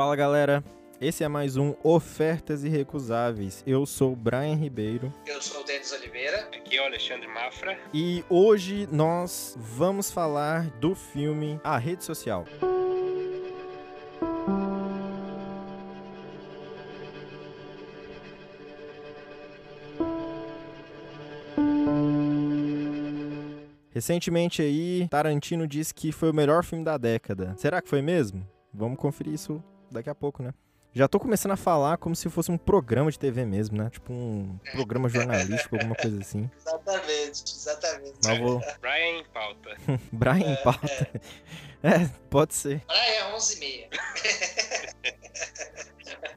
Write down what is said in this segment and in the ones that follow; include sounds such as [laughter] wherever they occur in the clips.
Fala galera, esse é mais um Ofertas Irrecusáveis. Eu sou o Brian Ribeiro Eu sou o Denis Oliveira. Aqui é o Alexandre Mafra. e hoje nós vamos falar do filme A Rede Social. Recentemente aí, Tarantino disse que foi o melhor filme da década. Será que foi mesmo? Vamos conferir isso daqui a pouco, né? Já tô começando a falar como se fosse um programa de TV mesmo, né? Tipo um programa jornalístico, alguma coisa assim. [laughs] Exatamente, exatamente. Mas vou. Brian em pauta. [laughs] Brian em pauta. [laughs] É, pode ser. Praia 11h30.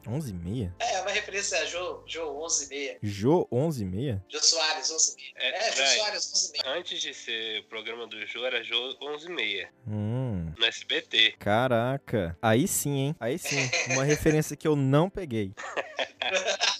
11 e meia? É, uma referência a Jô, Jô 11h30. Jô 11 e meia? Jô Soares 11h30. É, É, Jô Soares 11h30. Antes de ser o programa do Jô, era Jô 11h30, Hum, no SBT. caraca. Aí sim, hein? Aí sim. [laughs] Uma referência que eu não peguei. [laughs]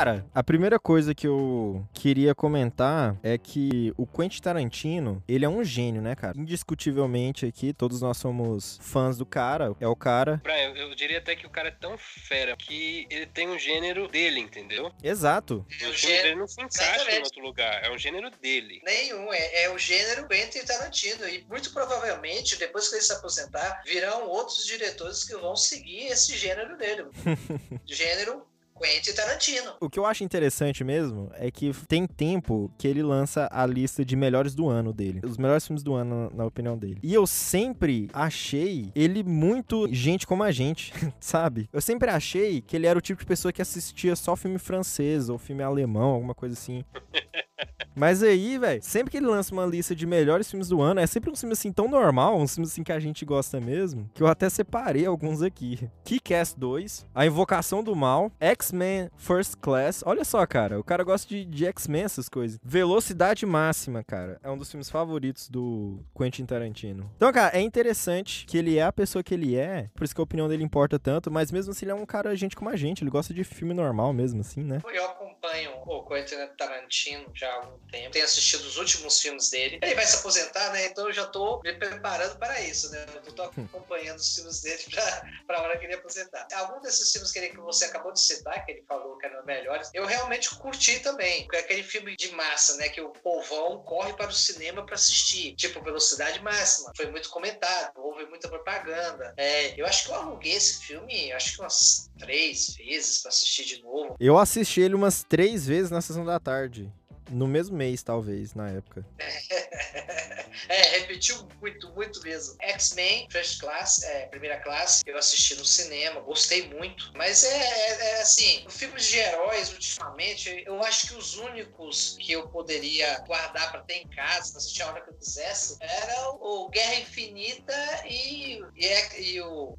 Cara, a primeira coisa que eu queria comentar é que o Quentin Tarantino, ele é um gênio, né, cara? Indiscutivelmente aqui, todos nós somos fãs do cara, é o cara. Brian, eu diria até que o cara é tão fera que ele tem um gênero dele, entendeu? Exato. É o O gênero dele não se encaixa em Exatamente. outro lugar, é um gênero dele. nenhum, é, é o gênero Quentin Tarantino. E muito provavelmente, depois que ele se aposentar, virão outros diretores que vão seguir esse gênero dele. [laughs] gênero Quentin Tarantino. O que eu acho interessante mesmo é que tem tempo que ele lança a lista de melhores do ano dele. Os melhores filmes do ano, na, na opinião dele. E eu sempre achei ele muito gente como a gente, [laughs] sabe? Eu sempre achei que ele era o tipo de pessoa que assistia só filme francês ou filme alemão, alguma coisa assim. [laughs] Mas aí, velho, sempre que ele lança uma lista de melhores filmes do ano, é sempre um filme assim tão normal, um filme assim que a gente gosta mesmo, que eu até separei alguns aqui. Kick-Ass 2, A Invocação do Mal, X-Men First Class. Olha só, cara, o cara gosta de, de X-Men, essas coisas. Velocidade Máxima, cara, é um dos filmes favoritos do Quentin Tarantino. Então, cara, é interessante que ele é a pessoa que ele é, por isso que a opinião dele importa tanto, mas mesmo assim ele é um cara gente como a gente, ele gosta de filme normal mesmo, assim, né? Eu acompanho o Quentin Tarantino já há algum tempo. Tenho assistido os últimos filmes dele. Ele vai se aposentar, né? Então eu já tô me preparando para isso, né? Eu tô acompanhando os filmes dele pra, pra hora que ele aposentar. Algum desses filmes que, ele, que você acabou de citar, que ele falou que eram melhores, eu realmente curti também. É aquele filme de massa, né? Que o povão corre para o cinema para assistir. Tipo, Velocidade Máxima. Foi muito comentado, houve muita propaganda. É, eu acho que eu aluguei esse filme, acho que umas três vezes para assistir de novo. Eu assisti ele umas três vezes na sessão da tarde. No mesmo mês, talvez, na época. [laughs] É, repetiu muito, muito mesmo. X-Men, First Class, é, primeira classe, eu assisti no cinema, gostei muito. Mas é, é, é assim, filmes de heróis, ultimamente, eu acho que os únicos que eu poderia guardar pra ter em casa, pra assistir a hora que eu quisesse, era o Guerra Infinita e, e, e o,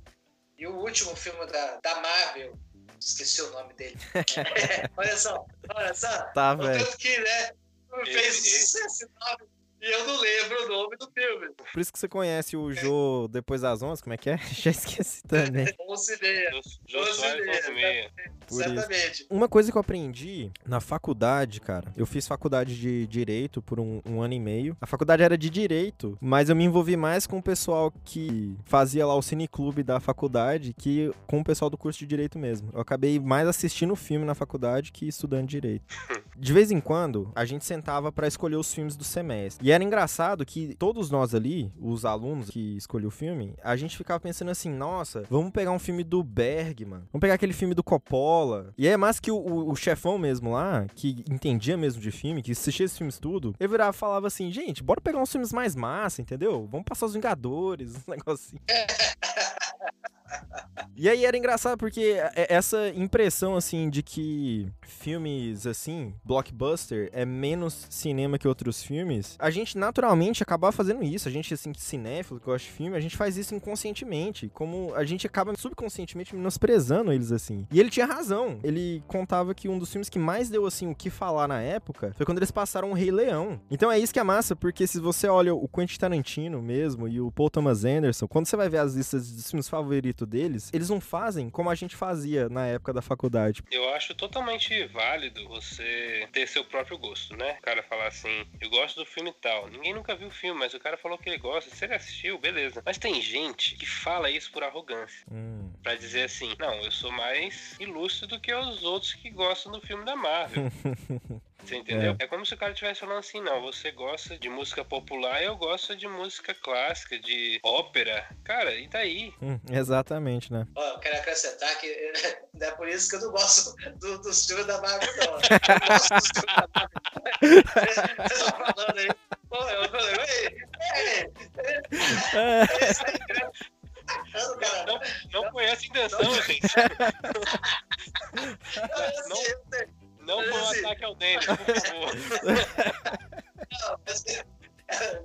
e o último filme da, da Marvel. Esqueci o nome dele. [laughs] [laughs] olha só, olha só. Tá, O velho. tanto que, né? Fez Esse- sucesso enorme e eu não lembro o nome do filme. Por isso que você conhece o Jô depois das 11, como é que é? [laughs] Já esqueci também. 11 e meia. Jô- Jô Doze Soares, meia, 11 meia. Por isso. Exatamente. Uma coisa que eu aprendi na faculdade, cara, eu fiz faculdade de Direito por um, um ano e meio. A faculdade era de Direito, mas eu me envolvi mais com o pessoal que fazia lá o cineclube da faculdade que com o pessoal do curso de Direito mesmo. Eu acabei mais assistindo filme na faculdade que estudando Direito. [laughs] De vez em quando, a gente sentava pra escolher os filmes do semestre. E era engraçado que todos nós ali, os alunos que escolhiam o filme, a gente ficava pensando assim, nossa, vamos pegar um filme do Bergman, vamos pegar aquele filme do Coppola. E é mais que o, o- chefão mesmo lá, que entendia mesmo de filme, que assistia esses filmes tudo, ele virava e falava assim, gente, bora pegar uns filmes mais massa, entendeu? Vamos passar os Vingadores, [laughs] negócios [laughs] assim. E aí era engraçado porque é- essa impressão, assim, de que filmes, assim, blockbuster, é menos cinema que outros filmes, a gente naturalmente acaba fazendo isso. A gente, assim, cinéfilo, que gosta de filme, a gente faz isso inconscientemente. Como a gente acaba subconscientemente menosprezando eles, assim. E ele tinha razão. Ele contava que um dos filmes que mais deu, assim, o que falar na época foi quando eles passaram o Rei Leão. Então é isso que é massa, porque se você olha o Quentin Tarantino mesmo e o Paul Thomas Anderson, quando você vai ver as listas dos filmes favoritos deles, eles não fazem como a gente fazia na época da faculdade. Eu acho totalmente válido você ter seu próprio gosto, né? O cara falar assim, eu gosto do filme tal. Ninguém nunca viu o filme, mas o cara falou que ele gosta. Se ele assistiu, beleza. Mas tem gente que fala isso por arrogância. Hum. Pra dizer assim, não, eu sou mais ilustre do que os outros que gostam do filme da Marvel. [laughs] Você entendeu? É. como se o cara estivesse falando assim, não, você gosta de música popular, eu gosto de música clássica, de ópera. Cara, e daí? Hum, exatamente, né? Ó, eu quero acrescentar que [laughs] não é por isso que eu não gosto do, dos filmes da Marvel, não. [laughs] Eu gosto dos filmes da Marvel. Vocês estão falando aí. Pô, eu falei, ei, ei, É. aí, cara. Não, cara, Não, não conhece a intenção, gente. [laughs] eu Não. Não foi um Esse- ataque ao Denis, por favor. Não, você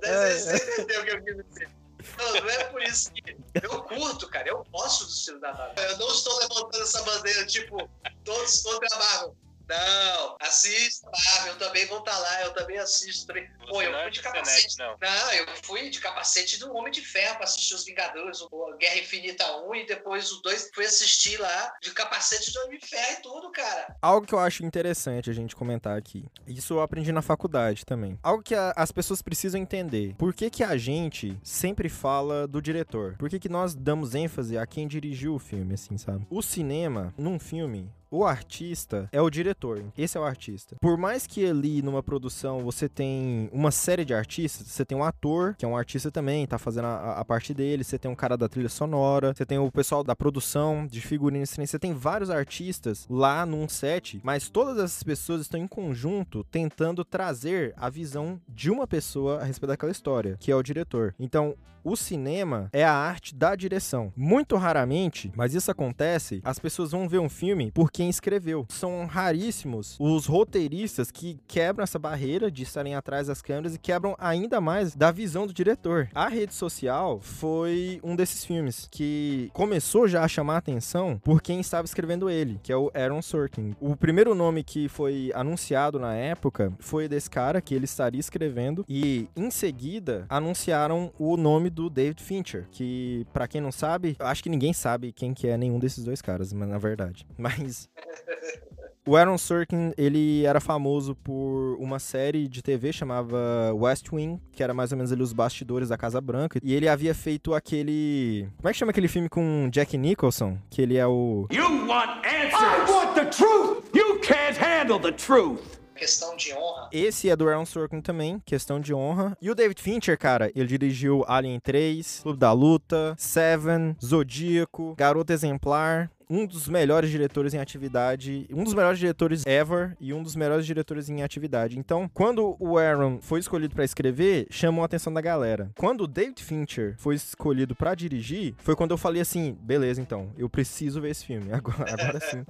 você entendeu o que eu quis dizer. Não, não é por isso que eu curto, cara. Eu gosto do estilo da Marvel. Eu não estou levantando essa bandeira, tipo, todos contra a Marvel. Não, assista Marvel, eu também vou estar lá, eu também assisto. Pô, eu não é fui de capacete. não. Não, eu fui de capacete do Homem de Ferro pra assistir os Vingadores, o Guerra Infinita 1 e depois o 2 fui assistir lá de capacete do Homem de Ferro e tudo, cara. Algo que eu acho interessante a gente comentar aqui. Isso eu aprendi na faculdade também. Algo que a- as pessoas precisam entender. Por que, que a gente sempre fala do diretor? Por que, que nós damos ênfase a quem dirigiu o filme, assim, sabe? O cinema, num filme, o artista é o diretor. Esse é o artista. Por mais que ali numa produção você tem uma série de artistas, você tem um ator, que é um artista também, tá fazendo a, a parte dele, você tem um cara da trilha sonora, você tem o pessoal da produção, de figurinos, você tem vários artistas lá num set, mas todas essas pessoas estão em conjunto tentando trazer a visão de uma pessoa a respeito daquela história, que é o diretor. Então, o cinema é a arte da direção. Muito raramente, mas isso acontece, as pessoas vão ver um filme por quem escreveu. São raríssimos os roteiristas que quebram essa barreira de estarem atrás das câmeras e quebram ainda mais da visão do diretor. A rede social foi um desses filmes que começou já a chamar atenção por quem estava escrevendo ele, que é o Aaron Sorkin. O primeiro nome que foi anunciado na época foi desse cara que ele estaria escrevendo e em seguida anunciaram o nome do David Fincher, que pra quem não sabe, acho que ninguém sabe quem que é nenhum desses dois caras, mas na verdade. [laughs] Mas o Aaron Sorkin, ele era famoso por uma série de TV chamava West Wing, que era mais ou menos ali os bastidores da Casa Branca, e ele havia feito aquele, como é que chama aquele filme com Jack Nicholson, que ele é o You want answers! I want the truth! You can't handle the truth! Questão de honra. Esse é do Aaron Sorkin também, questão de honra. E o David Fincher, cara, ele dirigiu Alien 3, Clube da Luta, Seven, Zodíaco, Garota Exemplar. Um dos melhores diretores em atividade, um dos melhores diretores ever e um dos melhores diretores em atividade. Então, quando o Aaron foi escolhido pra escrever, chamou a atenção da galera. Quando o David Fincher foi escolhido pra dirigir, foi quando eu falei assim: beleza, então, eu preciso ver esse filme. [laughs] Agora, agora sim.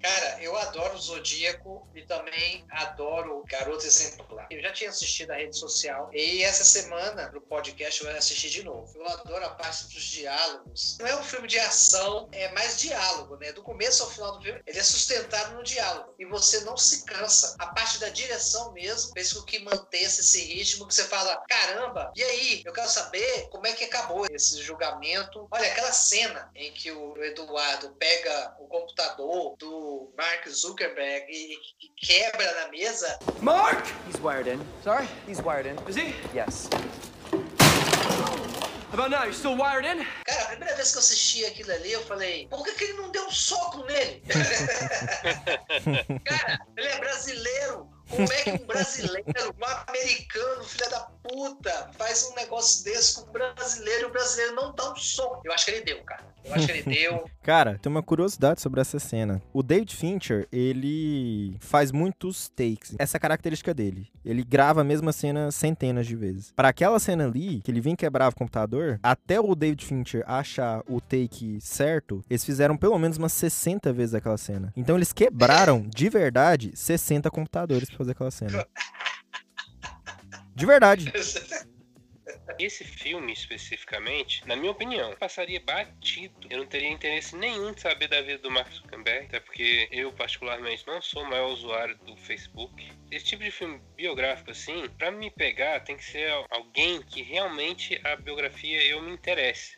Cara, eu adoro Zodíaco e também adoro Garota Exemplar. Eu já tinha assistido a rede social e essa semana, no podcast, eu vou assistir de novo. Eu adoro a parte dos diálogos. Não é um filme de ação, é mais diálogo, né? Do começo ao final do filme, ele é sustentado no diálogo. E você não se cansa. A parte da direção mesmo fez com que mantesse esse ritmo que você fala, caramba, e aí? Eu quero saber como é que acabou esse julgamento. Olha, aquela cena em que o Eduardo pega o computador do Mark Zuckerberg e, e quebra na mesa. Mark! He's wired in. Sorry? He's wired in. Is he? Yes. About now? You still wired in? Cara, a primeira vez que eu assisti aquilo ali, eu falei, por que, que ele não deu um soco nele? [laughs] Cara, ele é brasileiro. Como é que um brasileiro, um americano, filho da puta, faz um negócio desse com o brasileiro e o brasileiro não dá um soco? Eu acho que ele deu, cara. Eu acho que ele deu. [laughs] Cara, tem uma curiosidade sobre essa cena. O David Fincher, ele faz muitos takes. Essa é a característica dele. Ele grava a mesma cena centenas de vezes. Para aquela cena ali, que ele vem quebrar o computador, até o David Fincher achar o take certo, eles fizeram pelo menos umas 60 vezes aquela cena. Então eles quebraram, de verdade, 60 computadores fazer aquela cena. De verdade. [laughs] Esse filme, especificamente, na minha opinião, passaria batido. Eu não teria interesse nenhum de saber da vida do Mark Zuckerberg, até porque eu, particularmente, não sou o maior usuário do Facebook. Esse tipo de filme biográfico, assim, para me pegar, tem que ser alguém que realmente a biografia eu me interesse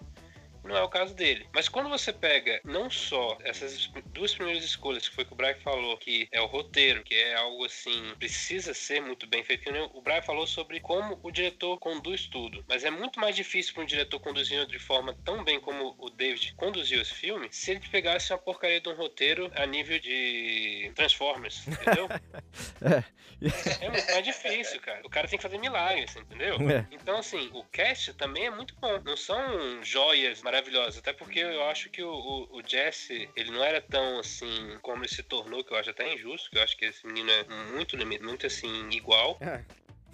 não é o caso dele. Mas quando você pega não só essas duas primeiras escolhas, que foi que o Brian falou, que é o roteiro, que é algo assim, precisa ser muito bem feito, que o Brian falou sobre como o diretor conduz tudo. Mas é muito mais difícil para um diretor conduzir de forma tão bem como o David conduziu esse filme, se ele pegasse uma porcaria de um roteiro a nível de Transformers, entendeu? [laughs] é. é muito mais difícil, cara. O cara tem que fazer milagres, entendeu? É. Então, assim, o cast também é muito bom. Não são joias maravilhosas maravilhosa. Até porque eu acho que o, o, o, Jesse, ele não era tão assim como ele se tornou, que eu acho até injusto, que eu acho que esse menino é muito, muito assim, igual. É.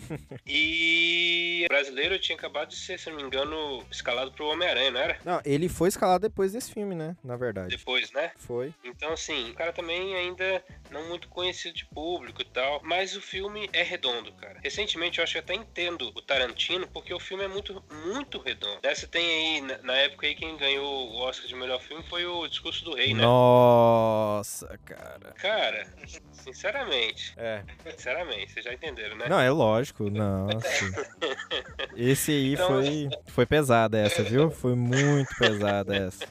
[laughs] e o brasileiro tinha acabado de ser, se não me engano, escalado pro Homem-Aranha, não era? Não, ele foi escalado depois desse filme, né? Na verdade. Depois, né? Foi. Então, assim, o cara também ainda não muito conhecido de público e tal. Mas o filme é redondo, cara. Recentemente eu acho que até entendo o Tarantino, porque o filme é muito, muito redondo. Né? Você tem aí, na época aí, quem ganhou o Oscar de melhor filme foi o Discurso do Rei, né? Nossa, cara. Cara, sinceramente. É. Sinceramente, vocês já entenderam, né? Não, é lógico lógico, não. [laughs] Esse aí então... foi, foi pesada essa, viu? Foi muito pesada essa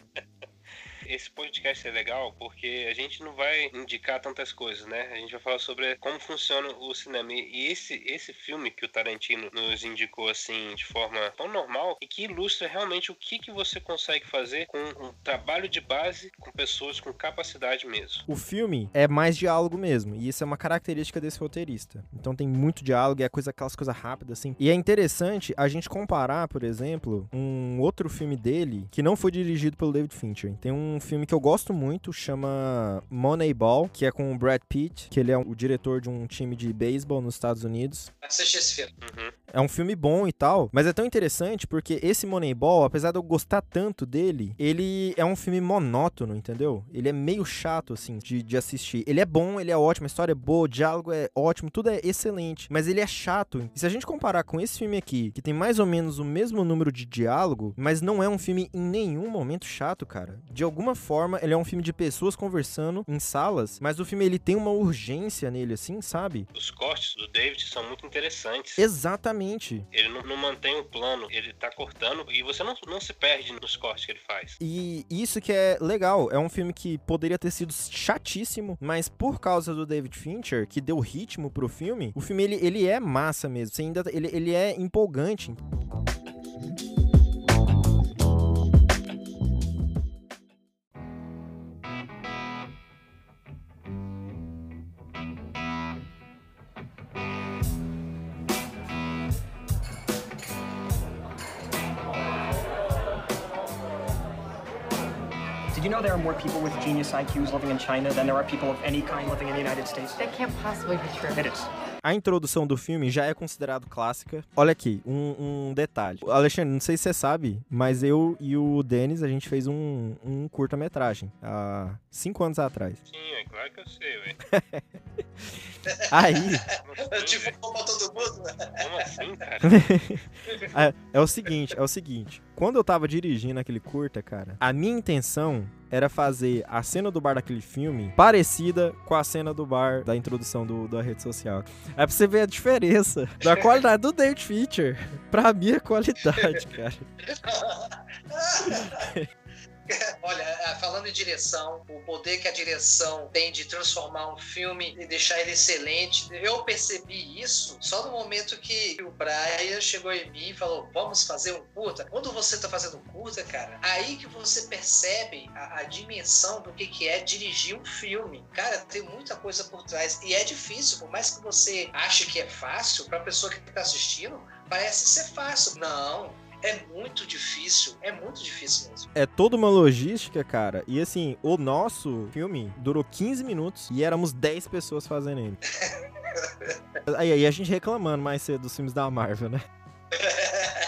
esse podcast é legal porque a gente não vai indicar tantas coisas, né? A gente vai falar sobre como funciona o cinema. E esse, esse filme que o Tarantino nos indicou assim de forma tão normal e que ilustra realmente o que, que você consegue fazer com um trabalho de base com pessoas com capacidade mesmo. O filme é mais diálogo mesmo, e isso é uma característica desse roteirista. Então tem muito diálogo, é coisa, aquelas coisas rápidas assim. E é interessante a gente comparar, por exemplo, um outro filme dele que não foi dirigido pelo David Fincher. Tem um filme que eu gosto muito, chama Moneyball, que é com o Brad Pitt, que ele é o diretor de um time de beisebol nos Estados Unidos. Assisti esse filme. Uhum. É um filme bom e tal, mas é tão interessante porque esse Moneyball, apesar de eu gostar tanto dele, ele é um filme monótono, entendeu? Ele é meio chato, assim, de, de assistir. Ele é bom, ele é ótimo, a história é boa, o diálogo é ótimo, tudo é excelente, mas ele é chato. E se a gente comparar com esse filme aqui, que tem mais ou menos o mesmo número de diálogo, mas não é um filme em nenhum momento chato, cara. De alguma forma, ele é um filme de pessoas conversando em salas, mas o filme ele tem uma urgência nele, assim, sabe? Os cortes do David são muito interessantes. Exatamente. Ele não, não mantém o plano, ele tá cortando e você não, não se perde nos cortes que ele faz. E isso que é legal, é um filme que poderia ter sido chatíssimo, mas por causa do David Fincher, que deu ritmo pro filme, o filme ele, ele é massa mesmo. Você ainda, ele, ele é empolgante. More people with genius IQs living in China than there are people of any kind living in the United States? That can't possibly be true. It is. A introdução do filme já é considerado clássica. Olha aqui, um, um detalhe. Alexandre, não sei se você sabe, mas eu e o Denis, a gente fez um, um curta-metragem há cinco anos atrás. Sim, é claro que eu sei, ué. [laughs] [laughs] Aí. tipo, pra todo mundo? Como assim, cara? [laughs] é, é o seguinte, é o seguinte. Quando eu tava dirigindo aquele curta, cara, a minha intenção era fazer a cena do bar daquele filme parecida com a cena do bar da introdução do, da rede social. É pra você ver a diferença da [laughs] qualidade do David Feature pra minha qualidade, cara. [laughs] Olha, ah, falando em direção, o poder que a direção tem de transformar um filme e deixar ele excelente, eu percebi isso só no momento que o Brian chegou em mim e falou: Vamos fazer um curta. Quando você tá fazendo curta, cara, aí que você percebe a, a dimensão do que, que é dirigir um filme. Cara, tem muita coisa por trás. E é difícil, por mais que você ache que é fácil, pra pessoa que tá assistindo, parece ser fácil. Não, é muito difícil, é muito difícil mesmo. É toda uma logística, cara. E assim, o nosso filme durou 15 minutos e éramos 10 pessoas fazendo ele. [laughs] aí, aí a gente reclamando mais cedo dos filmes da Marvel, né? [laughs]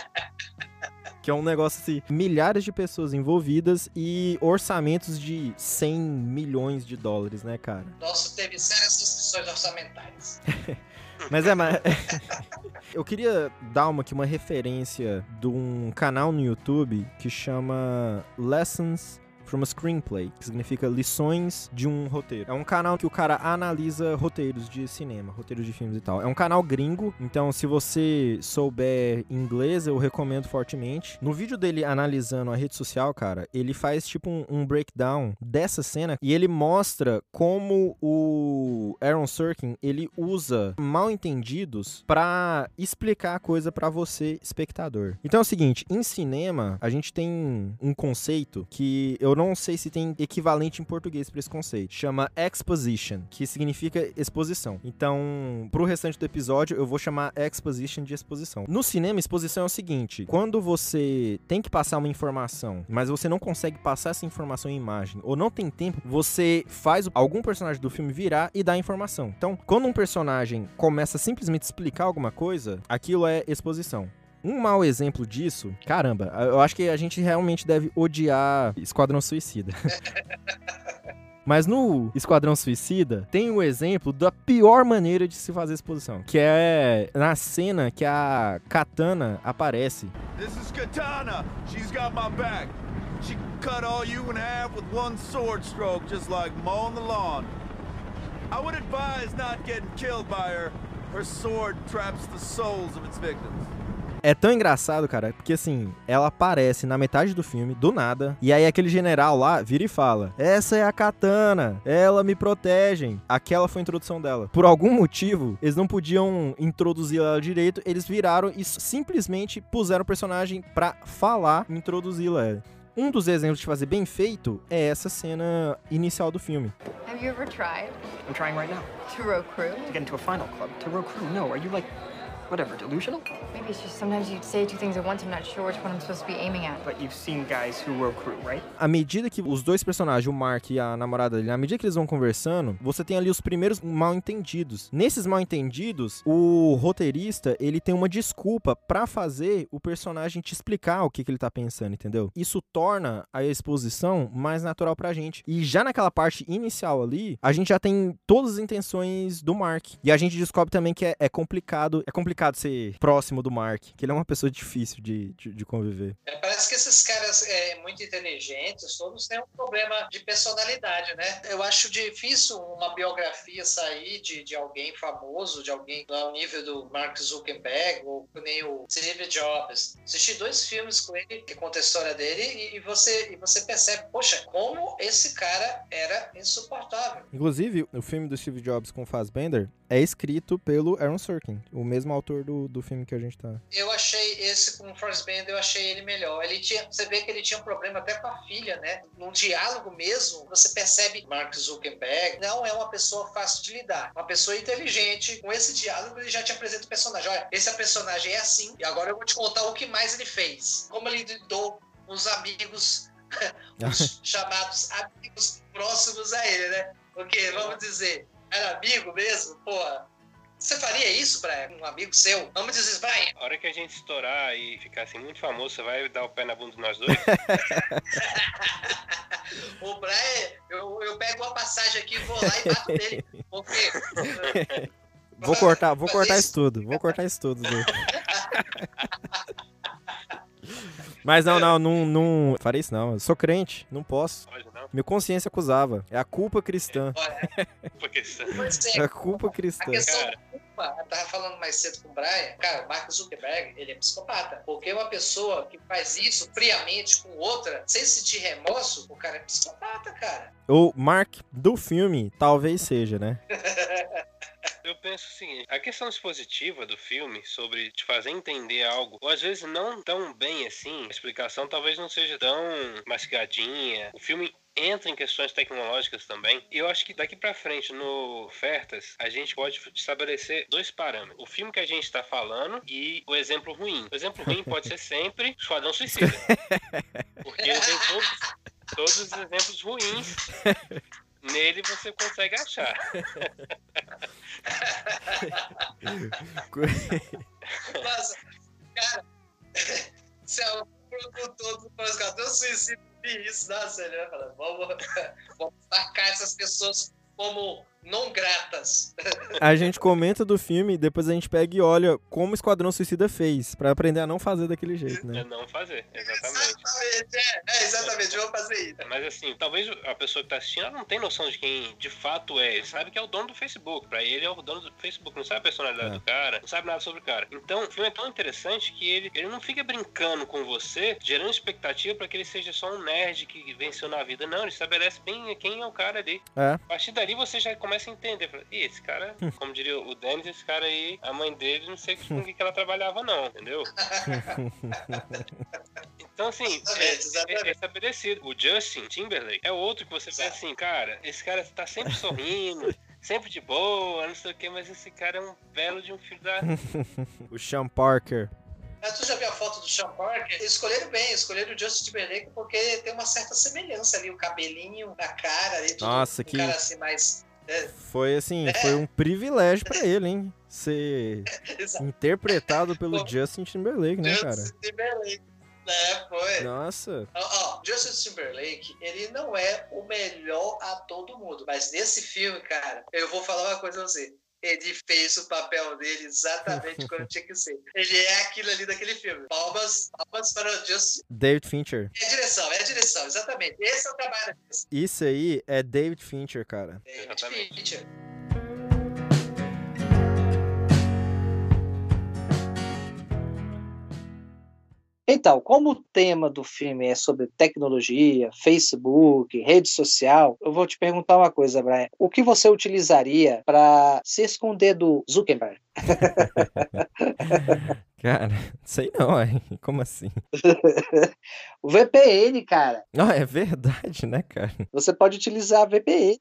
Que é um negócio assim, milhares de pessoas envolvidas e orçamentos de 100 milhões de dólares, né, cara? Nossa, teve sérias restrições orçamentárias. [laughs] Mas é, mas... [laughs] eu queria dar uma aqui uma referência de um canal no YouTube que chama Lessons from a Screenplay, que significa lições de um roteiro. É um canal que o cara analisa roteiros de cinema, roteiros de filmes e tal. É um canal gringo, então se você souber inglês, eu recomendo fortemente. No vídeo dele analisando a rede social, cara, ele faz tipo um, um breakdown dessa cena e ele mostra como o Aaron Sorkin, ele usa mal entendidos para explicar a coisa para você, espectador. Então é o seguinte, em cinema, a gente tem um conceito que eu não sei se tem equivalente em português para esse conceito. Chama exposition, que significa exposição. Então, pro restante do episódio, eu vou chamar exposition de exposição. No cinema, exposição é o seguinte: quando você tem que passar uma informação, mas você não consegue passar essa informação em imagem, ou não tem tempo, você faz algum personagem do filme virar e dar a informação. Então, quando um personagem começa a simplesmente explicar alguma coisa, aquilo é exposição. Um mau exemplo disso, caramba, eu acho que a gente realmente deve odiar Esquadrão Suicida. [laughs] Mas no Esquadrão Suicida, tem o um exemplo da pior maneira de se fazer exposição, que é na cena que a Katana aparece. This is Katana. She's got my back. She cut all you in half with one sword stroke, just like mowing the lawn. I would advise not getting killed by her. Her sword traps the souls of its victims. É tão engraçado, cara, porque assim, ela aparece na metade do filme, do nada, e aí aquele general lá vira e fala: Essa é a katana, ela me protege. Aquela foi a introdução dela. Por algum motivo, eles não podiam introduzir ela direito, eles viraram e simplesmente puseram o personagem pra falar, introduzi-la. Um dos exemplos de fazer bem feito é essa cena inicial do filme. Have you ever tried I'm trying right now to row crew? to get into a final club. To row crew? No, are you like, whatever, delusional? Maybe it's just sometimes you say two things at once. I'm not sure which one I'm supposed to be aiming at. But you've seen guys who row crew, right? À medida que os dois personagens, o Mark e a namorada dele, à medida que eles vão conversando, você tem ali os primeiros mal entendidos. Nesses mal entendidos, o roteirista, ele tem uma desculpa pra fazer o personagem te explicar o que, que ele tá pensando, entendeu? Isso torna a exposição mais natural pra gente. E já naquela parte inicial ali, a gente já tem todas as intenções do Mark. E a gente descobre também que é, é complicado, é complicado ser próximo do Mark, que ele é uma pessoa difícil de, de, de conviver. É, parece que esses caras é, muito inteligentes, todos têm um problema de personalidade, né? Eu acho difícil uma biografia sair de, de alguém famoso, de alguém ao nível do Mark Zuckerberg ou nem o Steve Jobs. Assisti dois filmes com ele que conta a história dele e, e você, e você percebe, poxa, como esse cara era insuportável. Inclusive, o filme do Steve Jobs com Fassbender é escrito pelo Aaron Sorkin, o mesmo autor do, do filme que a gente tá. Eu achei esse com o Fassbender, eu achei ele melhor. Ele tinha, você vê que ele tinha um problema até com a filha, né? Num diálogo mesmo, você percebe Mark Zuckerberg não é uma pessoa fácil de lidar. Uma pessoa inteligente, com esse diálogo ele já te apresenta o personagem. Olha, esse personagem é assim, e agora eu vou te contar o que mais ele fez. Como ele lidou com os amigos, [laughs] os [laughs] chamados amigos próximos a ele, né? Porque, vamos dizer, era amigo mesmo, porra. Você faria isso pra um amigo seu? Vamos dizer, Brian. A hora que a gente estourar e ficar assim muito famoso, você vai dar o pé na bunda de nós dois? [laughs] [laughs] o Brian, eu, eu pego uma passagem aqui, vou lá e bato nele. Porque. Vou cortar, vou cortar isso tudo. Vou cortar isso tudo. Zé. Mas não, não, não, não farei isso não. Eu sou crente, não posso. Pode não? Minha consciência acusava. É a culpa cristã. É, É a culpa cristã. a questão. Eu tava falando mais cedo com o Brian, cara, o Mark Zuckerberg, ele é psicopata. Porque uma pessoa que faz isso friamente com outra, sem sentir remorso, o cara é psicopata, cara. O Mark do filme talvez seja, né? [laughs] Eu penso o seguinte, a questão expositiva do filme sobre te fazer entender algo, ou às vezes não tão bem assim, a explicação talvez não seja tão mastigadinha. O filme entra em questões tecnológicas também. E eu acho que daqui para frente no ofertas a gente pode estabelecer dois parâmetros: o filme que a gente está falando e o exemplo ruim. O exemplo ruim pode ser sempre Esquadrão Suicida, [laughs] porque tem todos, todos os exemplos ruins. Nele você consegue achar. Nossa, cara, [laughs] se é o produtor do Esquadrão Suicida isso, nossa, ele vai falar, vamos, [laughs] vamos marcar essas pessoas como não gratas. [laughs] A gente comenta do filme e depois a gente pega e olha como o Esquadrão Suicida fez, pra aprender a não fazer daquele jeito, né? É não fazer, exatamente. Exatamente, é, é exatamente, vamos fazer isso. Mas assim, talvez a pessoa que tá assistindo ela não tem noção de quem de fato é. Ele sabe que é o dono do Facebook. Pra ele é o dono do Facebook. Não sabe a personalidade É. do cara, não sabe nada sobre o cara. Então, o filme é tão interessante que ele, ele não fica brincando com você, gerando expectativa pra que ele seja só um nerd que venceu na vida. Não, ele estabelece bem quem é o cara ali. É. A partir dali você já começa a entender. Fala, Ih, esse cara, como diria o Dennis, esse cara aí, a mãe dele, não sei com o que que ela trabalhava, não, entendeu? [laughs] Então, assim, Exatamente, é, exatamente. é estabelecido. O Justin Timberlake é outro que você Exato. assim, cara, esse cara tá sempre sorrindo, [laughs] sempre de boa, não sei o que, mas esse cara é um belo de um filho da. [laughs] O Sean Parker. Mas tu já viu a foto do Sean Parker? Escolheram bem, escolheram o Justin Timberlake porque tem uma certa semelhança ali, o cabelinho na cara ali, tudo. Nossa, um que- cara assim mais... É, Foi assim, É. foi um privilégio pra ele, hein? Ser [laughs] interpretado pelo Pô. Justin Timberlake, né, cara? Justin Timberlake. É, foi. Nossa. Ó, ó, Justin Timberlake, ele não é o melhor ator do mundo, mas nesse filme, cara, eu vou falar uma coisa a você. Ele fez o papel dele exatamente como [laughs] tinha que ser. Ele é aquilo ali daquele filme. Palmas, palmas para o Justin. David Fincher. É a direção, é a direção, exatamente. Esse é o trabalho. Isso aí é David Fincher, cara. David Exatamente. Fincher. Então, como o tema do filme é sobre tecnologia, Facebook, rede social, eu vou te perguntar uma coisa, Brian. O que você utilizaria para se esconder do Zuckerberg? [laughs] Cara, sei não, hein? Como assim? [laughs] O VPN, cara. Não, é verdade, né, cara? Você pode utilizar VPN.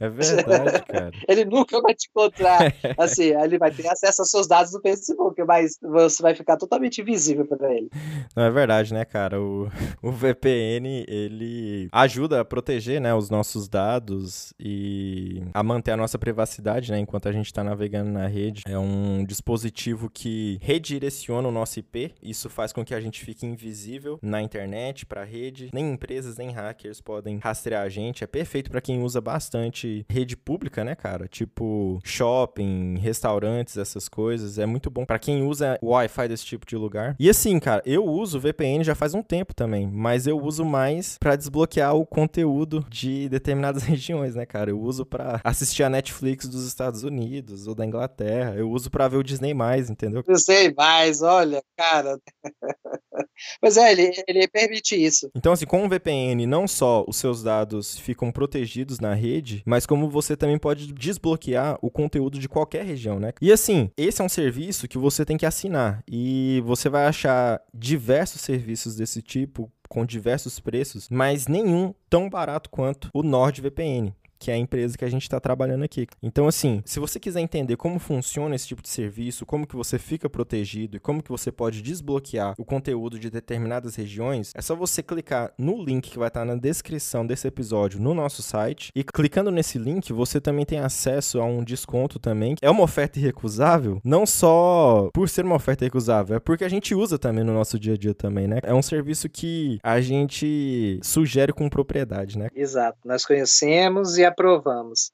É verdade, cara. [laughs] Ele nunca vai te encontrar. Assim, ele vai ter acesso aos seus dados do Facebook, mas você vai ficar totalmente invisível para ele. Não, é verdade, né, cara? O, o VPN, ele ajuda a proteger, né, os nossos dados e a manter a nossa privacidade, né, enquanto a gente tá navegando na rede. É um dispositivo que redireciona o nosso IP. Isso faz com que a gente fique invisível na internet, pra rede. Nem empresas, nem hackers podem rastrear a gente. É perfeito pra quem usa bastante rede pública, né, cara? Tipo shopping, restaurantes, essas coisas. É muito bom pra quem usa Wi-Fi desse tipo de lugar. E assim, cara, eu uso VPN já faz um tempo também, mas eu uso mais pra desbloquear o conteúdo de determinadas [laughs] regiões, né, cara? Eu uso pra assistir a Netflix dos Estados Unidos ou da Inglaterra. Eu uso pra ver o Disney+, entendeu? Eu sei mais, olha, cara. [laughs] Mas é, ele, ele permite isso. Então, assim, com o VPN, não só os seus dados ficam protegidos na rede, mas como você também pode desbloquear o conteúdo de qualquer região, né? E assim, esse é um serviço que você tem que assinar e você vai achar diversos serviços desse tipo com diversos preços, mas nenhum tão barato quanto o NordVPN. Que é a empresa que a gente está trabalhando aqui. Então, assim, se você quiser entender como funciona esse tipo de serviço, como que você fica protegido e como que você pode desbloquear o conteúdo de determinadas regiões, é só você clicar no link que vai estar na descrição desse episódio no nosso site. E clicando nesse link, você também tem acesso a um desconto também. É uma oferta irrecusável, não só por ser uma oferta irrecusável, é porque a gente usa também no nosso dia a dia também, né? É um serviço que a gente sugere com propriedade, né? Exato. Nós conhecemos e aprovamos.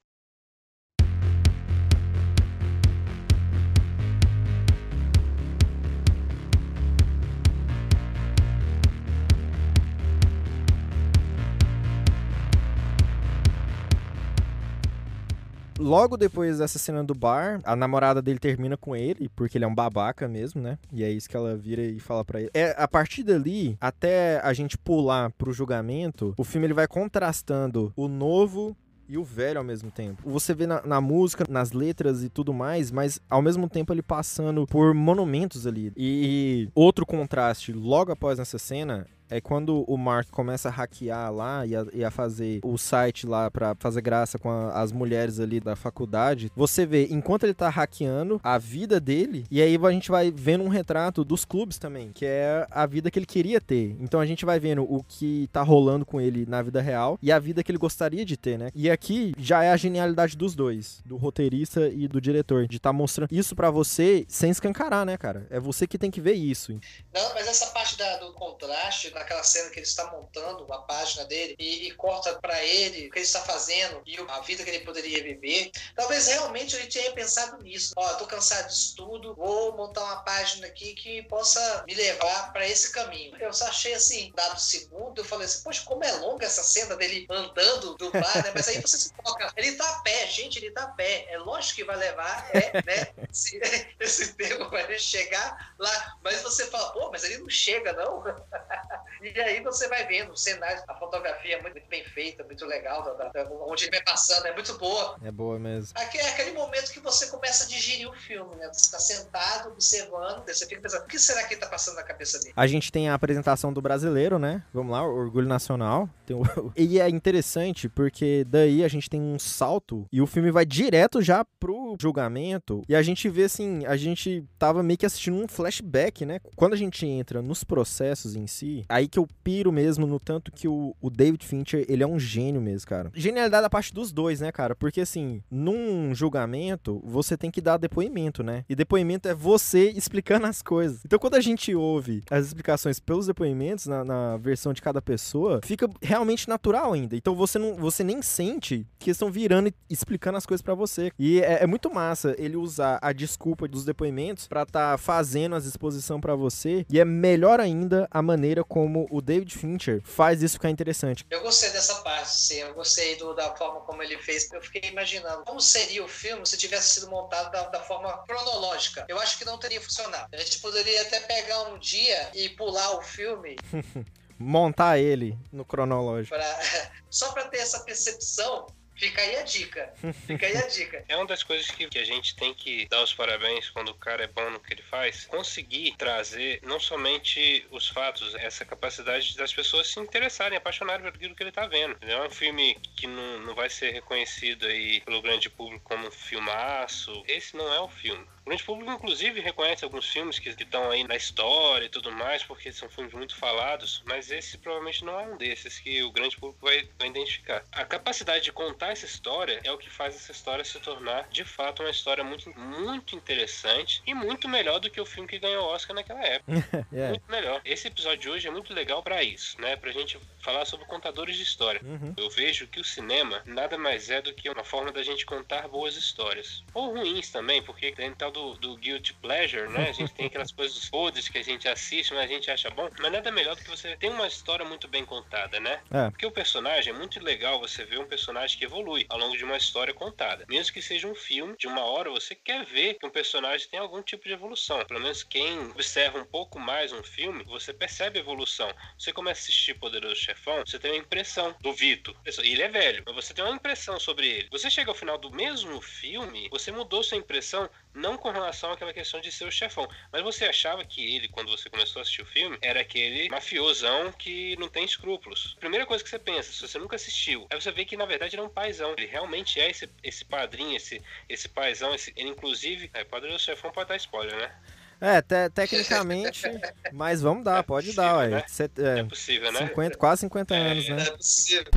Logo depois dessa cena do bar, a namorada dele termina com ele, porque ele é um babaca mesmo, né? E é isso que ela vira e fala pra ele. É, a partir dali, até a gente pular pro julgamento, o filme ele vai contrastando o novo e o velho ao mesmo tempo. Você vê na, na, música, nas letras e tudo mais, mas ao mesmo tempo ele passando por monumentos ali. E, outro contraste, logo após essa cena, é quando o Mark começa a hackear lá e a, e a fazer o site lá para fazer graça com a, as mulheres ali da faculdade, você vê, enquanto ele tá hackeando, a vida dele, e aí a gente vai vendo um retrato dos clubes também, que é a vida que ele queria ter. Então a gente vai vendo o que tá rolando com ele na vida real e a vida que ele gostaria de ter, né? E aqui já é a genialidade dos dois, do roteirista e do diretor, de estar tá mostrando isso para você sem escancarar, né, cara? É você que tem que ver isso. Não, mas essa parte da, do contraste, naquela cena que ele está montando a página dele e, e corta para ele o que ele está fazendo e a vida que ele poderia viver. Talvez realmente ele tenha pensado nisso. Ó, tô cansado disso tudo, vou montar uma página aqui que possa me levar para esse caminho. Eu só achei assim, dado segundo, eu falei assim, poxa, como é longa essa cena dele andando do bar, né? Mas aí você se toca, ele tá a pé, gente, ele tá a pé. É lógico que vai levar, é, né? Esse, [laughs] esse tempo ele chegar lá. Mas você fala, pô, mas ele não chega, não. [laughs] E aí você vai vendo o cenário, a fotografia é muito, muito bem feita, muito legal, da, da, onde ele vai passando, é muito boa. É boa mesmo. Aqui é aquele momento que você começa a digerir o filme, né? Você está sentado, observando, você fica pensando, o que será que está passando na cabeça dele? A gente tem a apresentação do brasileiro, né? Vamos lá, Orgulho Nacional. O... [laughs] E é interessante porque daí a gente tem um salto e o filme vai direto já pro julgamento. E a gente vê assim, a gente tava meio que assistindo um flashback, né? Quando a gente entra nos processos em si, aí que eu piro mesmo no tanto que o, o David Fincher, ele é um gênio mesmo, cara. Genialidade da parte dos dois, né, cara? Porque assim, num julgamento, você tem que dar depoimento, né? E depoimento é você explicando as coisas. Então quando a gente ouve as explicações pelos depoimentos na, na versão de cada pessoa, fica realmente natural ainda. Então você não, você nem sente que estão virando e explicando as coisas para você. E é, é, muito massa ele usar a desculpa dos depoimentos para estar tá fazendo as exposição para você. E é melhor ainda a maneira como o David Fincher faz isso ficar interessante. Eu gostei dessa parte, sim. Eu gostei do, da forma como ele fez. Eu fiquei imaginando como seria o filme se tivesse sido montado da, da forma cronológica. Eu acho que não teria funcionado. A gente poderia até pegar um dia e pular o filme. [laughs] Montar ele no cronológico. Pra, [laughs] só para ter essa percepção Fica aí a dica. Fica aí a dica. [laughs] É uma das coisas que, que a gente tem que dar os parabéns quando o cara é bom no que ele faz. Conseguir trazer não somente os fatos, essa capacidade das pessoas se interessarem, apaixonarem por aquilo que ele está vendo. É um filme que não, não vai ser reconhecido aí pelo grande público como um filmaço. Esse não é o filme. O grande público, inclusive, reconhece alguns filmes que estão aí na história e tudo mais, porque são filmes muito falados, mas esse provavelmente não é um desses que o grande público vai, vai identificar. A capacidade de contar essa história é o que faz essa história se tornar, de fato, uma história muito, muito interessante e muito melhor do que o filme que ganhou o Oscar naquela época. yeah. [laughs] É. Muito melhor. Esse episódio de hoje é muito legal para isso, né? Pra gente falar sobre contadores de história. Uhum. Eu vejo que o cinema nada mais é do que uma forma da gente contar boas histórias. Ou ruins também, porque dentro tal do, do guilty pleasure, né? A gente tem aquelas coisas podres que a gente assiste, mas a gente acha bom. Mas nada melhor do que você ter uma história muito bem contada, né? É. Porque o personagem é muito legal você ver um personagem que evolui ao longo de uma história contada. Mesmo que seja um filme de uma hora, você quer ver que um personagem tem algum tipo de evolução. Pelo menos quem observa um pouco mais um filme, você percebe evolução. Você começa a assistir Poderoso Chefão, você tem uma impressão do Vito. Ele é velho, mas você tem uma impressão sobre ele. Você chega ao final do mesmo filme, você mudou sua impressão não com relação àquela questão de ser o chefão, mas você achava que ele, quando você começou a assistir o filme, era aquele mafiosão que não tem escrúpulos. Primeira coisa que você pensa, se você nunca assistiu, é você ver que na verdade ele é um paizão. Ele realmente é esse, esse padrinho, esse, esse paizão, esse, ele inclusive, é, padrinho do chefão pode dar spoiler, né? É, te, tecnicamente, [laughs] mas vamos dar, é pode possível, dar, ué. Né? Cê, é, é, possível, né? 50, quase 50 é, anos, né? É possível.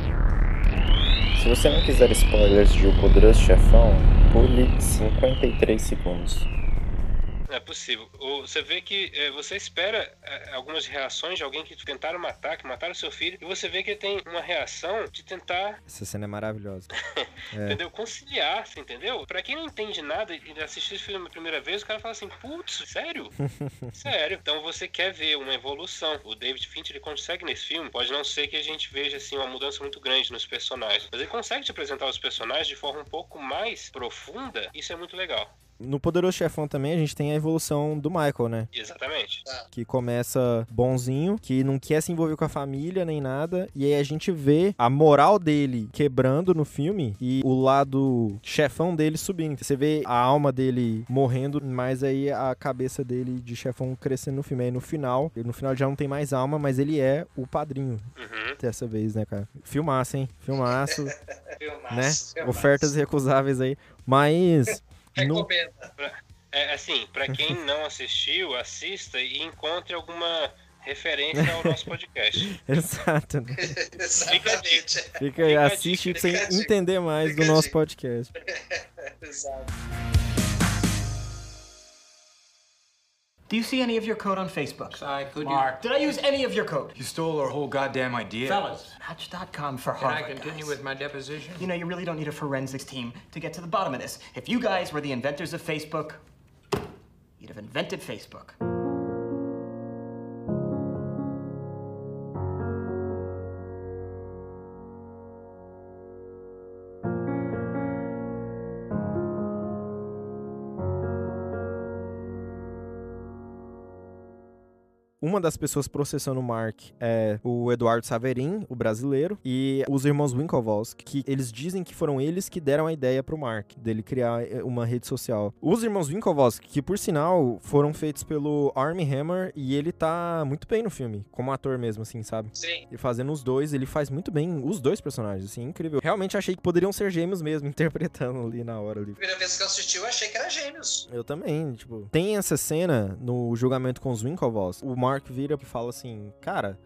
Se você não quiser spoilers de O Poderoso Chefão, pule 53 segundos. É possível. Você vê que é, você espera é, algumas reações de alguém que tentaram matar, que mataram seu filho, e você vê que ele tem uma reação de tentar, Essa cena é maravilhosa. [laughs] É. entendeu? Conciliar, você entendeu? Pra quem não entende nada e assistir esse filme a primeira vez, o cara fala assim, putz, sério? [laughs] Sério. Então você quer ver uma evolução. O David Fincher ele consegue nesse filme. Pode não ser que a gente veja assim uma mudança muito grande nos personagens, mas ele consegue te apresentar os personagens de forma um pouco mais profunda. Isso é muito legal. No Poderoso Chefão também a gente tem a evolução do Michael, né? Exatamente. Que começa bonzinho, que não quer se envolver com a família nem nada. E aí a gente vê a moral dele quebrando no filme e o lado chefão dele subindo. Você vê a alma dele morrendo, mas aí a cabeça dele de chefão crescendo no filme. Aí no final, no final ele já não tem mais alma, mas ele é o padrinho Uhum. dessa vez, né, cara? Filmaço, hein? Filmaço, [laughs] né? Filmaço, filmaço. Ofertas recusáveis aí. Mas. No- Recomenda. É assim, pra quem [laughs] não assistiu, assista e encontre alguma referência ao nosso podcast. [laughs] Exato, né? [laughs] Exatamente. Fica aí, assiste pra Fica a você dica. entender mais Fica do nosso dica. podcast. Exato. Do you see any of your code on Facebook? I could Mark, did I use any of your code? You stole our whole goddamn idea. Fellas, Match.com for Can I continue guys. with my deposition? You know, you really don't need a forensics team to get to the bottom of this. If you guys were the inventors of Facebook, you'd have invented Facebook. Uma das pessoas processando o Mark é o Eduardo Saverin, o brasileiro, e os irmãos Winklevoss, que eles dizem que foram eles que deram a ideia pro Mark, dele criar eh, uma rede social. Os irmãos Winklevoss, que por sinal foram feitos pelo Armie Hammer, e ele tá muito bem no filme, como ator mesmo, assim, sabe? Sim. E fazendo os dois, ele faz muito bem os dois personagens, assim, incrível. Realmente achei que poderiam ser gêmeos mesmo, [laughs] interpretando ali na hora ali. Primeira vez que eu assisti, eu achei que era gêmeos. Eu também, tipo. Tem essa cena no julgamento com os Winklevoss. O Mark vira e fala assim, cara.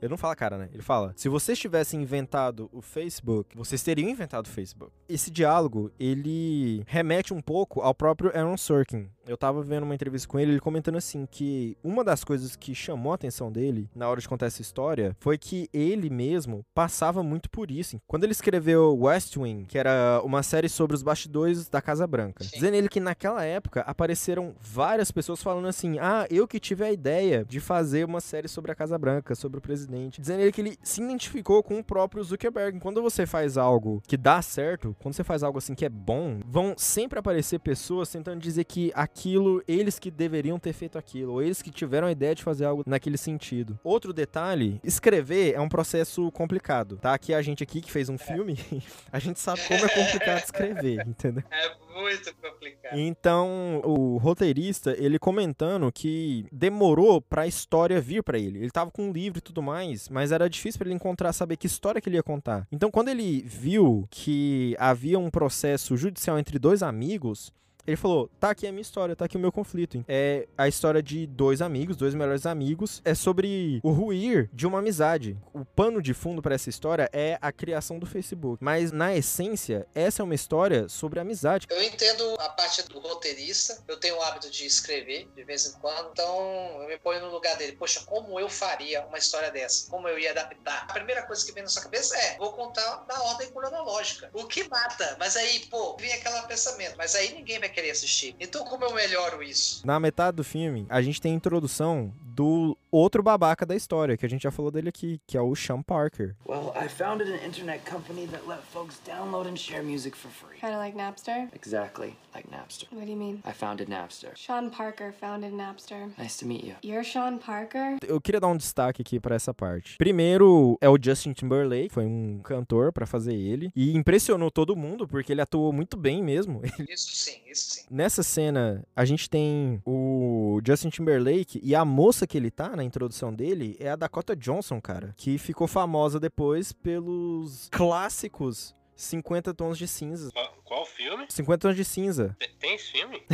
Ele não fala cara, né? Ele fala: se vocês tivessem inventado o Facebook, vocês teriam inventado o Facebook. Esse diálogo, ele remete um pouco ao próprio Aaron Sorkin. Eu tava vendo uma entrevista com ele, ele comentando assim que uma das coisas que chamou a atenção dele na hora de contar essa história foi que ele mesmo passava muito por isso. Quando ele escreveu West Wing, que era uma série sobre os bastidores da Casa Branca, dizendo ele que naquela época apareceram várias pessoas falando assim: "Ah, eu que tive a ideia de fazer uma série sobre a Casa Branca, sobre o presidente". Dizendo ele que ele se identificou com o próprio Zuckerberg. Quando você faz algo que dá certo, quando você faz algo assim que é bom, vão sempre aparecer pessoas tentando dizer que aquilo, eles que deveriam ter feito aquilo, ou eles que tiveram a ideia de fazer algo naquele sentido. Outro detalhe, escrever é um processo complicado, tá? Aqui a gente aqui que fez um filme, [laughs] a gente sabe como é complicado escrever, [laughs] entendeu? É muito complicado. Então, o roteirista, ele comentando que demorou pra história vir pra ele. Ele tava com um livro e tudo mais, mas era difícil pra ele encontrar, saber que história que ele ia contar. Então, quando ele viu que havia um processo judicial entre dois amigos, ele falou: tá aqui a minha história, tá aqui o meu conflito. É a história de dois amigos, dois melhores amigos. É sobre o ruir de uma amizade. O pano de fundo pra essa história é a criação do Facebook. Mas, na essência, essa é uma história sobre amizade. Eu entendo a parte do roteirista, eu tenho o hábito de escrever de vez em quando, então eu me ponho no lugar dele. Poxa, como eu faria uma história dessa? Como eu ia adaptar? A primeira coisa que vem na sua cabeça é: vou contar na ordem cronológica. O que mata? Mas aí, pô, vem aquele pensamento, mas aí ninguém vai querer assistir. Então, como eu melhoro isso? Na metade do filme, a gente tem a introdução do outro babaca da história, que a gente já falou dele aqui, que é o Sean Parker. Well, I founded an internet company that let folks download and share music for free. Kind of like Napster? Exactly like Napster. What do you mean? I founded Napster. Sean Parker founded Napster. Nice to meet you. You're Sean Parker? Eu queria dar um destaque aqui pra essa parte. Primeiro é o Justin Timberlake, foi um cantor pra fazer ele e impressionou todo mundo porque ele atuou muito bem mesmo. [laughs] Isso sim, isso sim. Nessa cena, a gente tem o Justin Timberlake e a moça que ele tá na introdução dele é a Dakota Johnson, cara, que ficou famosa depois pelos clássicos 50 tons de cinza. Qual, filme? 50 tons de cinza. Tem, tem esse filme? [laughs]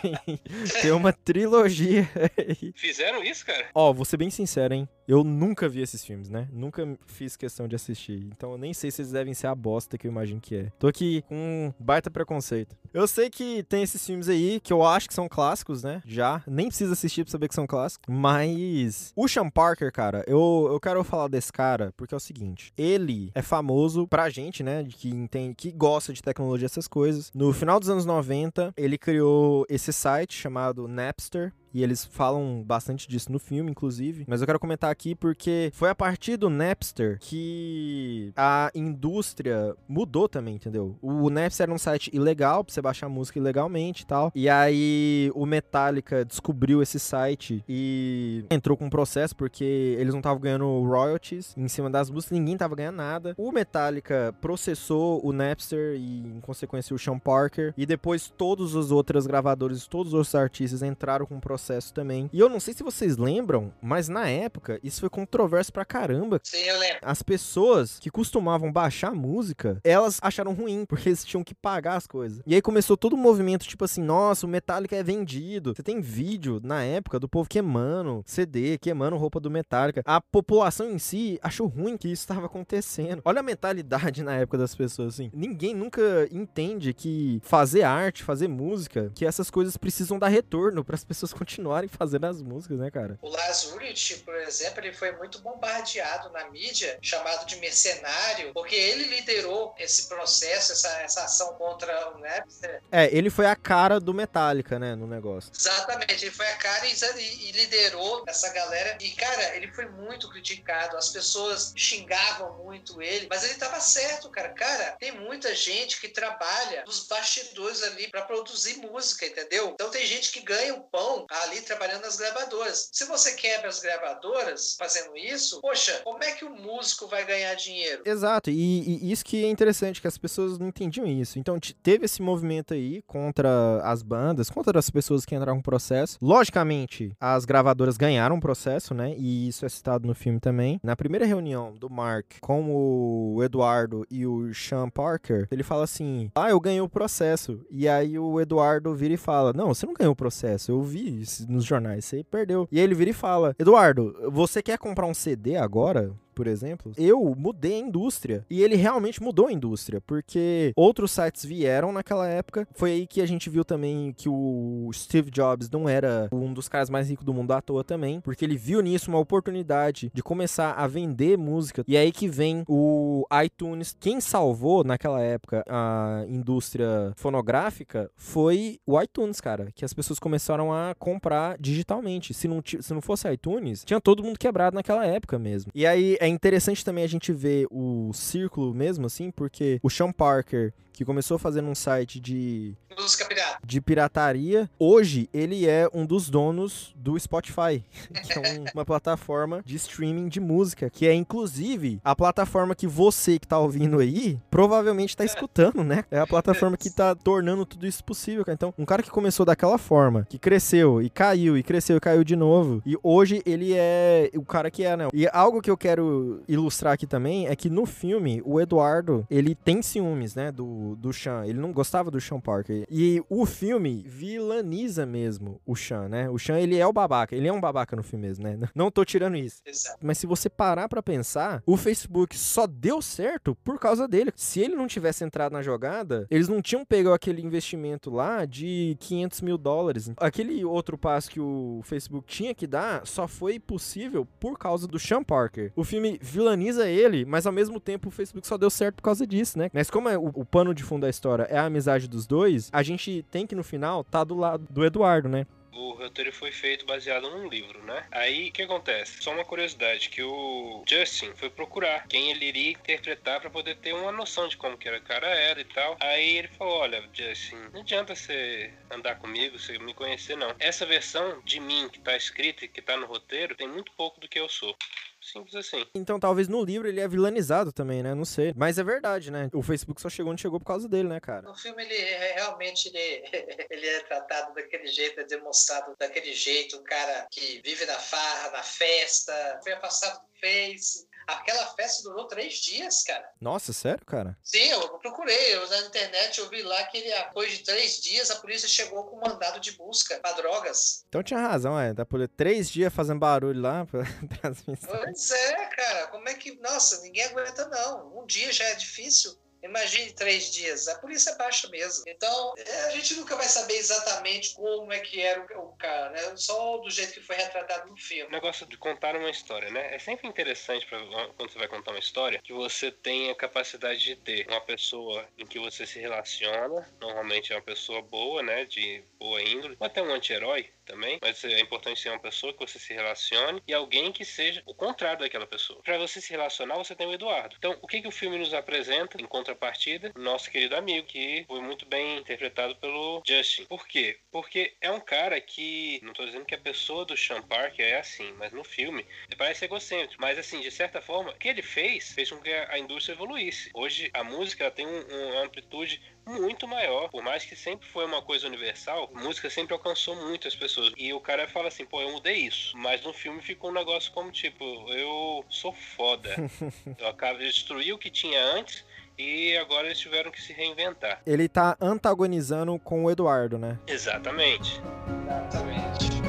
Tem, tem uma trilogia aí. Fizeram isso, cara? Ó, vou ser bem sincero, hein? Eu nunca vi esses filmes, né? Nunca fiz questão de assistir. Então eu nem sei se eles devem ser a bosta que eu imagino que é. Tô aqui com um baita preconceito. Eu sei que tem esses filmes aí que eu acho que são clássicos, né? Já. Nem precisa assistir pra saber que são clássicos. Mas. O Sean Parker, cara, eu, eu quero falar desse cara porque é o seguinte: ele é famoso pra gente, né? Que entende, que gosta de tecnologia, essas coisas. No final dos anos 90, ele criou esse site chamado Napster. E eles falam bastante disso no filme, inclusive. Mas eu quero comentar aqui porque foi a partir do Napster que a indústria mudou também, entendeu? O Napster era um site ilegal pra você baixar música ilegalmente e tal. E aí o Metallica descobriu esse site e entrou com um processo porque eles não estavam ganhando royalties em cima das músicas, ninguém tava ganhando nada. O Metallica processou o Napster e, em consequência, o Sean Parker. E depois todos os outros gravadores, todos os outros artistas entraram com um processo também. E eu não sei se vocês lembram, mas na época isso foi controverso pra caramba. Sim, eu lembro. As pessoas que costumavam baixar música, elas acharam ruim, [laughs] porque eles tinham que pagar as coisas. E aí começou todo o movimento, tipo assim, nossa, o Metallica é vendido. Você tem vídeo na época do povo queimando CD, queimando roupa do Metallica. A população em si achou ruim que isso estava acontecendo. Olha a mentalidade [laughs] na época das pessoas, assim. Ninguém nunca entende que fazer arte, fazer música, que essas coisas precisam dar retorno para as pessoas continuarem fazendo as músicas, né, cara? O Lars Ulrich, por exemplo, ele foi muito bombardeado na mídia, chamado de mercenário, porque ele liderou esse processo, essa, essa ação contra o Napster. É, ele foi a cara do Metallica, né, no negócio. Exatamente, ele foi a cara e, e liderou essa galera. E, cara, ele foi muito criticado, as pessoas xingavam muito ele, mas ele tava certo, cara. Cara, tem muita gente que trabalha nos bastidores ali para produzir música, entendeu? Então tem gente que ganha o pão ali trabalhando nas gravadoras. Se você quebra as gravadoras fazendo isso, poxa, como é que o músico vai ganhar dinheiro? Exato, e, e isso que é interessante, que as pessoas não entendiam isso. Então teve esse movimento aí contra as bandas, contra as pessoas que entraram no processo. Logicamente, as gravadoras ganharam o processo, né? E isso é citado no filme também. Na primeira reunião do Mark com o Eduardo e o Sean Parker, ele fala assim: Ah, eu ganhei o processo. E aí o Eduardo vira e fala: Não, você não ganhou o processo, eu vi isso nos jornais, você perdeu. E aí ele vira e fala: Eduardo, você quer comprar um CD agora? Por exemplo, eu mudei a indústria. E ele realmente mudou a indústria, porque outros sites vieram naquela época. Foi aí que a gente viu também que o Steve Jobs não era um dos caras mais ricos do mundo à toa também, porque ele viu nisso uma oportunidade de começar a vender música. E aí que vem o iTunes. Quem salvou naquela época a indústria fonográfica foi o iTunes, cara, que as pessoas começaram a comprar digitalmente. Se não, se não fosse iTunes, tinha todo mundo quebrado naquela época mesmo. E aí é interessante também a gente ver o círculo mesmo, assim, porque o Sean Parker, que começou fazendo um site de. Música pirata. De pirataria, hoje ele é um dos donos do Spotify, [laughs] que é um, uma plataforma de streaming de música, que é inclusive a plataforma que você que tá ouvindo aí provavelmente tá escutando, né? É a plataforma que tá tornando tudo isso possível, cara. Então, um cara que começou daquela forma, que cresceu e caiu, e cresceu e caiu de novo, e hoje ele é o cara que é, né? E algo que eu quero ilustrar aqui também é que no filme, o Eduardo, ele tem ciúmes, né, do, do Sean. Ele não gostava do Sean Parker. E o filme vilaniza mesmo o Sean, né? O Sean, ele é o babaca. Ele é um babaca no filme mesmo, né? [laughs] Não tô tirando isso. Exato. Mas se você parar pra pensar, o Facebook só deu certo por causa dele. Se ele não tivesse entrado na jogada, eles não tinham pego aquele investimento lá de 500 mil dólares. Aquele outro passo que o Facebook tinha que dar só foi possível por causa do Sean Parker. O filme vilaniza ele, mas ao mesmo tempo o Facebook só deu certo por causa disso, né? Mas como é o, o pano de fundo da história é a amizade dos dois, a gente tem que no final tá do lado do Eduardo, né? O roteiro foi feito baseado num livro, né? Aí o que acontece? Só uma curiosidade que o Justin foi procurar quem ele iria interpretar para poder ter uma noção de como que era o cara era e tal. Aí ele falou: "Olha, Justin, não adianta você andar comigo, você me conhecer não. Essa versão de mim que tá escrita e que tá no roteiro tem muito pouco do que eu sou." Simples assim. Então talvez no livro ele é vilanizado também, né? Não sei. Mas é verdade, né? O Facebook só chegou onde chegou por causa dele, né, cara? No filme ele é, realmente ele, [laughs] ele é tratado daquele jeito, é demonstrado daquele jeito, um cara que vive na farra, na festa, foi afastado do Face. Aquela festa durou três dias, cara. Nossa, sério, cara? Sim, eu procurei. Eu, na internet eu vi lá que ele, depois de três dias a polícia chegou com um mandado de busca pra drogas. Então tinha razão, é. Da polícia três dias fazendo barulho lá pra [laughs] transmissão. Pois é, cara. Como é que. Nossa, ninguém aguenta, não. Um dia já é difícil. Imagine três dias. A polícia baixa mesmo. Então, é, a gente nunca vai saber exatamente como é que era o, o cara, né? Só do jeito que foi retratado no O filme. negócio de contar uma história, né? É sempre interessante pra, quando você vai contar uma história que você tenha capacidade de ter uma pessoa em que você se relaciona, normalmente é uma pessoa boa, né? De boa índole, ou até um anti-herói também, mas é importante ser uma pessoa que você se relacione e alguém que seja o contrário daquela pessoa. Pra você se relacionar, você tem o Eduardo. Então, o que, que o filme nos apresenta em contrapartida? O nosso querido amigo, que foi muito bem interpretado pelo Justin. Por quê? Porque é um cara que, não tô dizendo que a pessoa do Sean Parker é assim, mas no filme ele parece egocêntrico. Mas assim, de certa forma, o que ele fez, fez com que a indústria evoluísse. Hoje a música ela tem um- um- uma amplitude muito maior. Por mais que sempre foi uma coisa universal, música sempre alcançou muitas pessoas. E o cara fala assim, pô, eu mudei isso. Mas no filme ficou um negócio como tipo, eu sou foda. [laughs] eu acabo de destruir o que tinha antes e agora eles tiveram que se reinventar. Ele tá antagonizando com o Eduardo, né? Exatamente. Exatamente.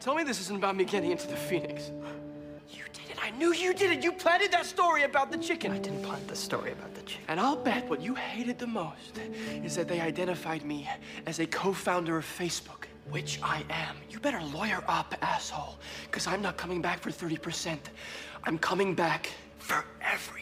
Tell me this isn't about me getting into the Phoenix. Knew you did it. You planted that story about the chicken. I didn't plant the story about the chicken. And I'll bet what you hated the most is that they identified me as a co-founder of Facebook, which I am. You better lawyer up, asshole, because I'm not coming back for 30%. I'm coming back for everything.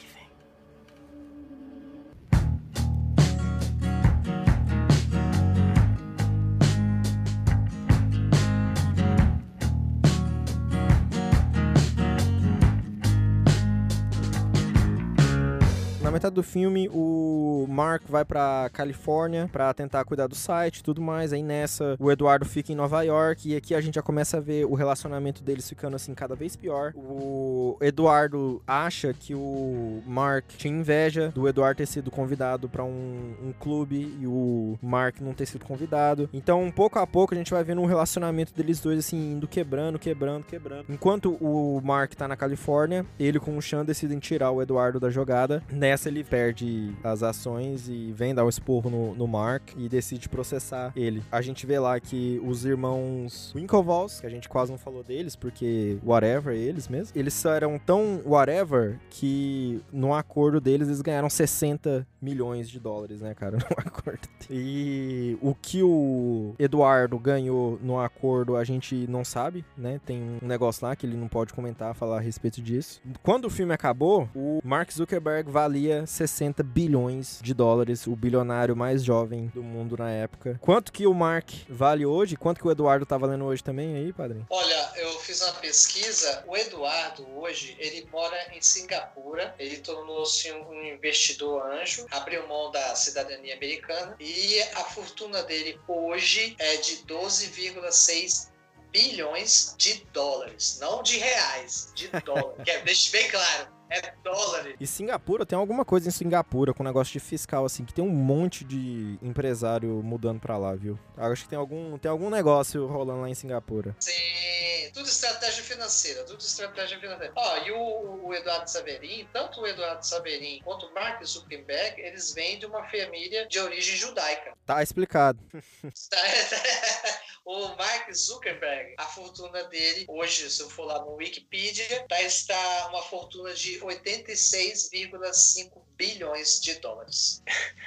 Metade do filme, o Mark vai pra Califórnia pra tentar cuidar do site e tudo mais. Aí nessa, o Eduardo fica em Nova York e aqui a gente já começa a ver o relacionamento deles ficando assim cada vez pior. O Eduardo acha que o Mark tinha inveja do Eduardo ter sido convidado pra um, um clube e o Mark não ter sido convidado. Então, pouco a pouco, a gente vai vendo um relacionamento deles dois assim indo quebrando, quebrando, quebrando. Enquanto o Mark tá na Califórnia, ele com o Sean decidem tirar o Eduardo da jogada. Nessa ele perde as ações e vem dar um esporro no, no Mark e decide processar ele. A gente vê lá que os irmãos Winklevoss, que a gente quase não falou deles, porque whatever eles mesmo, eles só eram tão whatever que no acordo deles eles ganharam 60 milhões de dólares, né, cara, [laughs] no acordo. E o que o Eduardo ganhou no acordo a gente não sabe, né? Tem um negócio lá que ele não pode comentar, falar a respeito disso. Quando o filme acabou, o Mark Zuckerberg valia 60 bilhões de dólares, o bilionário mais jovem do mundo na época. Quanto que o Mark vale hoje? Quanto que o Eduardo tá valendo hoje também aí, padrinho? Olha, eu fiz uma pesquisa. O Eduardo, hoje, ele mora em Singapura. Ele tornou-se um investidor anjo, abriu mão da cidadania americana. E a fortuna dele hoje é de 12,6 bilhões de dólares. Não de reais, de dólares. [laughs] Quer deixe bem claro. É dólares. E Singapura, tem alguma coisa em Singapura com negócio de fiscal, assim, que tem um monte de empresário mudando pra lá, viu? Acho que tem algum, tem algum negócio rolando lá em Singapura. Sim, tudo estratégia financeira, tudo estratégia financeira. Ó, e o, o Eduardo Saverin, tanto o Eduardo Saverin quanto o Mark Zuckerberg, eles vêm de uma família de origem judaica. Tá explicado. [laughs] o Mark Zuckerberg, a fortuna dele, hoje, se eu for lá no Wikipedia, tá, está uma fortuna de 86,5 bilhões de dólares. [laughs]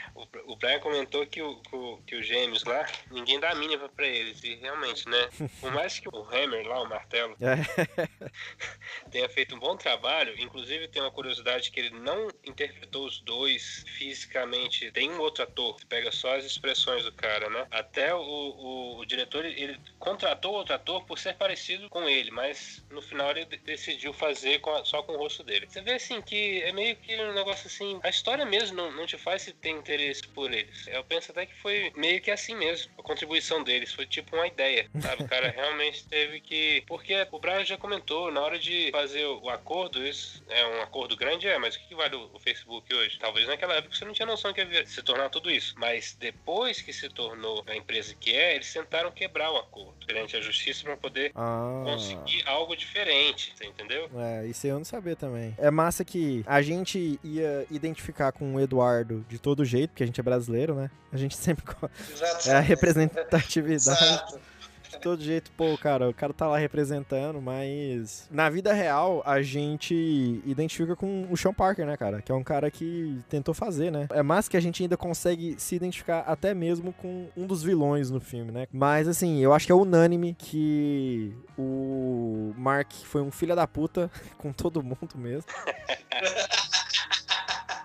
O, Brian comentou que, o, que, o, gêmeos lá, ninguém dá a mínima pra eles. E realmente, né? Por [laughs] mais que o Hammer lá, o martelo, [laughs] tenha feito um bom trabalho, inclusive tem uma curiosidade que ele não interpretou os dois fisicamente. Tem um outro ator que pega só as expressões do cara, né? Até o, o, o diretor, ele, contratou outro ator por ser parecido com ele, mas no final ele de- decidiu fazer com a- só com o rosto dele. Você vê assim que é meio que um negócio assim. A história mesmo não, não te faz se ter interesse por eles. Eu penso até que foi meio que assim mesmo. A contribuição deles foi tipo uma ideia, sabe? O cara [laughs] realmente teve que. Porque o Brian já comentou, na hora de fazer o acordo, isso é um acordo grande, é, mas o que vale o Facebook hoje? Talvez naquela época você não tinha noção que ia se tornar tudo isso. Mas depois que se tornou a empresa que é, eles tentaram quebrar o acordo perante a justiça para poder Ah. conseguir algo diferente, você entendeu? É, isso eu não sabia também. É massa que a gente ia identificar com o Eduardo de todo jeito, porque a gente é brasileiro, né? A gente sempre. Exato. [laughs] É a representatividade. Exato. De todo jeito, pô, cara, o cara tá lá representando, mas na vida real a gente identifica com o Sean Parker, né, cara? Que é um cara que tentou fazer, né? É mais que a gente ainda consegue se identificar até mesmo com um dos vilões no filme, né? Mas assim, eu acho que é unânime que o Mark foi um filho da puta [laughs] com todo mundo mesmo. [laughs]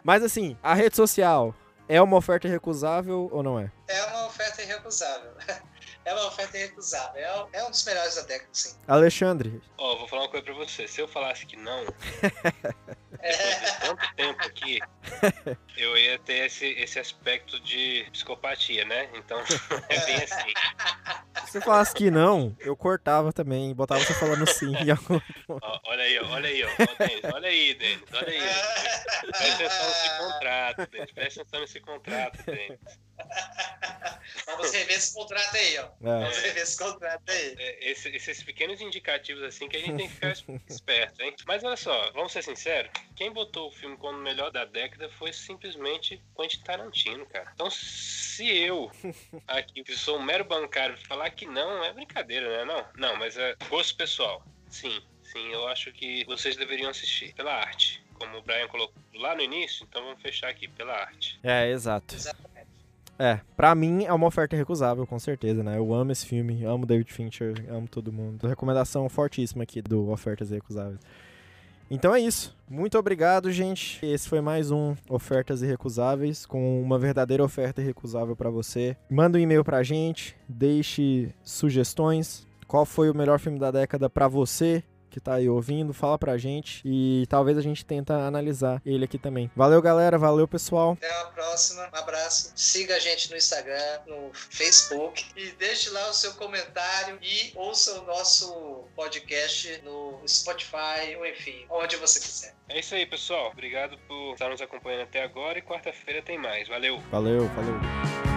Mas assim, a rede social é uma oferta irrecusável ou não é? É uma oferta irrecusável. [laughs] É uma oferta irrecusável. É, um- é um dos melhores da década, sim. Alexandre, Ó, vou falar uma coisa pra você. Se eu falasse que não, [laughs] depois de tanto tempo aqui, eu ia ter esse, esse aspecto de psicopatia, né? Então, [laughs] é bem assim. se você falasse que não, eu cortava também, botava você falando sim. em algum olha aí, olha aí, ó. Ó, Denis, olha aí, Denis, olha aí. Presta atenção nesse contrato, Denis. Presta atenção nesse contrato, Denis. Vamos rever esse contrato aí, ó. É. Vamos rever esse contrato aí. É, esse- esses pequenos indicativos assim que a gente tem que ficar es- esperto, hein? Mas olha só, vamos ser sinceros, quem botou o filme como o melhor da década foi simplesmente Quentin Tarantino, cara. Então, se eu, aqui, que sou um mero bancário, falar que não, é brincadeira, né? Não, não, mas é gosto pessoal. Sim, sim, eu acho que vocês deveriam assistir pela arte. Como o Brian colocou lá no início, então vamos fechar aqui, pela arte. É, exato. Exatamente. É, pra mim é uma oferta irrecusável, com certeza, né? Eu amo esse filme, amo David Fincher, amo todo mundo. Recomendação fortíssima aqui do Ofertas Irrecusáveis. Então é isso. Muito obrigado, gente. Esse foi mais um Ofertas Irrecusáveis, com uma verdadeira oferta irrecusável pra você. Manda um e-mail pra gente, deixe sugestões. Qual foi o melhor filme da década pra você? Que tá aí ouvindo, fala pra gente e talvez a gente tenta analisar ele aqui também. Valeu, galera, valeu, pessoal. Até a próxima. Um abraço. Siga a gente no Instagram, no Facebook. E deixe lá o seu comentário e ouça o nosso podcast no Spotify, ou enfim, onde você quiser. É isso aí, pessoal. Obrigado por estar nos acompanhando até agora e quarta-feira tem mais. Valeu! Valeu, falou.